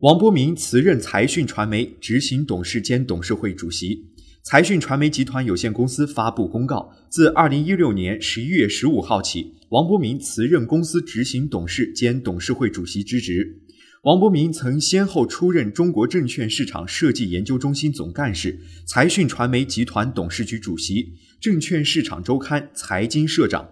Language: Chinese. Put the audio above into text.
王波明辞任财讯传媒执行董事兼董事会主席。财讯传媒集团有限公司发布公告，自二零一六年十一月十五号起，王波明辞任公司执行董事兼董事会主席之职。王伯明曾先后出任中国证券市场设计研究中心总干事、财讯传媒集团董事局主席、证券市场周刊《财经》社长、